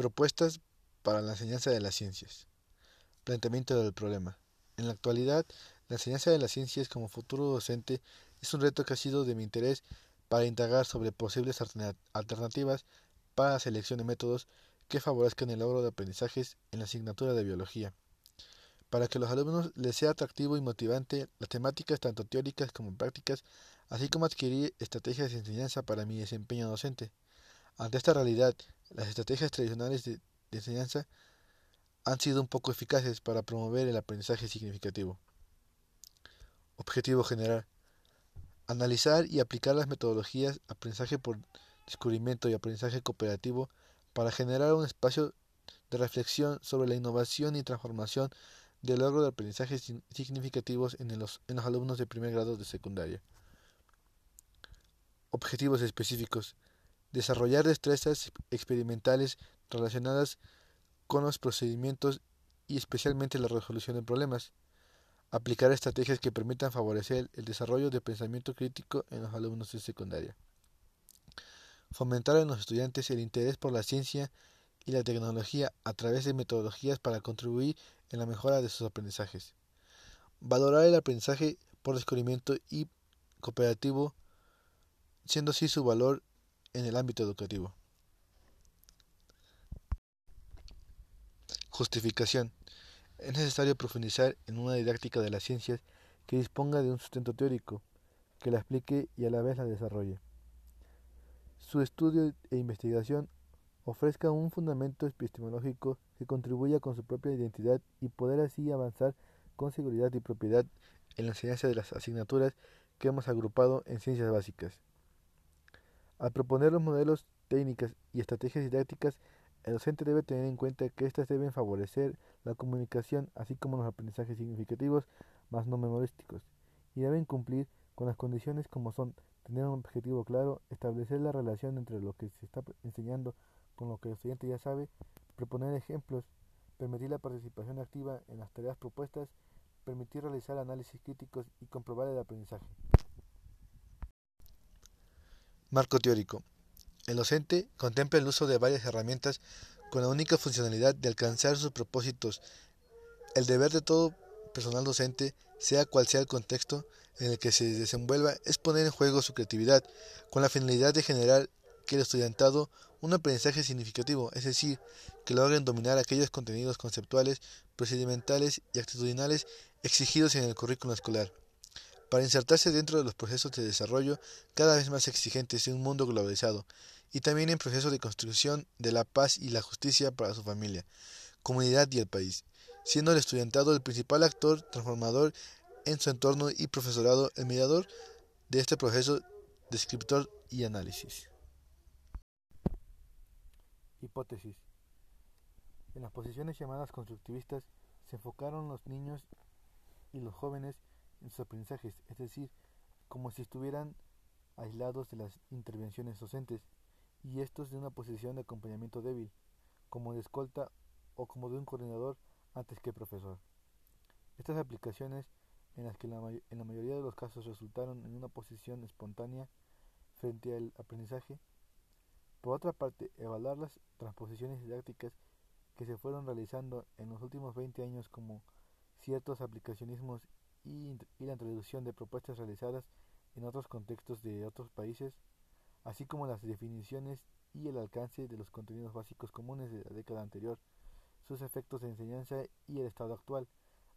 Propuestas para la enseñanza de las ciencias. Planteamiento del problema. En la actualidad, la enseñanza de las ciencias como futuro docente es un reto que ha sido de mi interés para indagar sobre posibles alternativas para la selección de métodos que favorezcan el logro de aprendizajes en la asignatura de biología. Para que a los alumnos les sea atractivo y motivante las temáticas tanto teóricas como prácticas, así como adquirir estrategias de enseñanza para mi desempeño docente. Ante esta realidad, las estrategias tradicionales de, enseñanza han sido un poco eficaces para promover el aprendizaje significativo. Objetivo general. Analizar y aplicar las metodologías aprendizaje por descubrimiento y aprendizaje cooperativo para generar un espacio de reflexión sobre la innovación y transformación del logro de aprendizajes significativos en los, en los alumnos de primer grado de secundaria. Objetivos específicos desarrollar destrezas experimentales relacionadas con los procedimientos y especialmente la resolución de problemas, aplicar estrategias que permitan favorecer el desarrollo de pensamiento crítico en los alumnos de secundaria, fomentar en los estudiantes el interés por la ciencia y la tecnología a través de metodologías para contribuir en la mejora de sus aprendizajes, valorar el aprendizaje por descubrimiento y cooperativo, siendo así su valor en el ámbito educativo. Justificación. Es necesario profundizar en una didáctica de las ciencias que disponga de un sustento teórico, que la explique y a la vez la desarrolle. Su estudio e investigación ofrezca un fundamento epistemológico que contribuya con su propia identidad y poder así avanzar con seguridad y propiedad en la enseñanza de las asignaturas que hemos agrupado en ciencias básicas. Al proponer los modelos, técnicas y estrategias didácticas, el docente debe tener en cuenta que éstas deben favorecer la comunicación, así como los aprendizajes significativos, más no memorísticos, y deben cumplir con las condiciones como son tener un objetivo claro, establecer la relación entre lo que se está enseñando con lo que el estudiante ya sabe, proponer ejemplos, permitir la participación activa en las tareas propuestas, permitir realizar análisis críticos y comprobar el aprendizaje. Marco teórico. El docente contempla el uso de varias herramientas con la única funcionalidad de alcanzar sus propósitos. El deber de todo personal docente, sea cual sea el contexto en el que se desenvuelva, es poner en juego su creatividad con la finalidad de generar que el estudiantado un aprendizaje significativo, es decir, que logren dominar aquellos contenidos conceptuales, procedimentales y actitudinales exigidos en el currículo escolar para insertarse dentro de los procesos de desarrollo cada vez más exigentes de un mundo globalizado, y también en procesos de construcción de la paz y la justicia para su familia, comunidad y el país, siendo el estudiantado el principal actor transformador en su entorno y profesorado el mediador de este proceso de escritor y análisis. Hipótesis. En las posiciones llamadas constructivistas se enfocaron los niños y los jóvenes en sus aprendizajes, es decir, como si estuvieran aislados de las intervenciones docentes, y estos de una posición de acompañamiento débil, como de escolta o como de un coordinador antes que profesor. Estas aplicaciones, en las que en la mayoría de los casos resultaron en una posición espontánea frente al aprendizaje, por otra parte, evaluar las transposiciones didácticas que se fueron realizando en los últimos 20 años como ciertos aplicacionismos y, la introducción de propuestas realizadas en otros contextos de otros países, así como las definiciones y el alcance de los contenidos básicos comunes de la década anterior, sus efectos de enseñanza y el estado actual,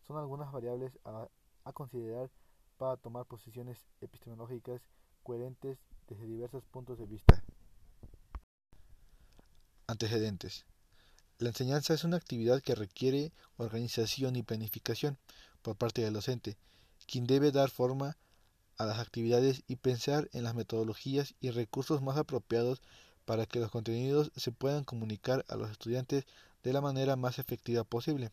son algunas variables a, a considerar para tomar posiciones epistemológicas coherentes desde diversos puntos de vista. Antecedentes. La enseñanza es una actividad que requiere organización y planificación, por parte del docente, quien debe dar forma a las actividades y pensar en las metodologías y recursos más apropiados para que los contenidos se puedan comunicar a los estudiantes de la manera más efectiva posible.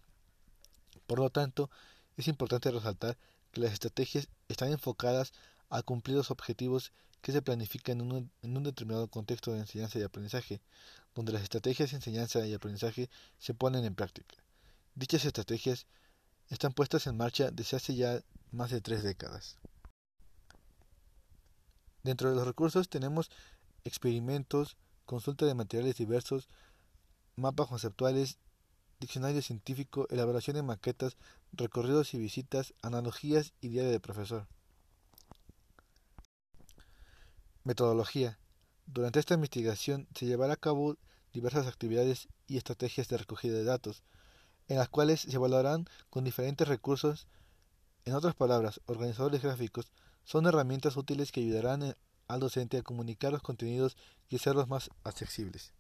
Por lo tanto, es importante resaltar que las estrategias están enfocadas a cumplir los objetivos que se planifican en un, en un, determinado contexto de enseñanza y aprendizaje, donde las estrategias de enseñanza y aprendizaje se ponen en práctica. Dichas estrategias están puestas en marcha desde hace ya más de tres décadas. Dentro de los recursos tenemos experimentos, consulta de materiales diversos, mapas conceptuales, diccionario científico, elaboración de maquetas, recorridos y visitas, analogías y diario de profesor. Metodología. Durante esta investigación se llevará a cabo diversas actividades y estrategias de recogida de datos, en las cuales se evaluarán con diferentes recursos. En otras palabras, organizadores gráficos son herramientas útiles que ayudarán al docente a comunicar los contenidos y hacerlos más accesibles.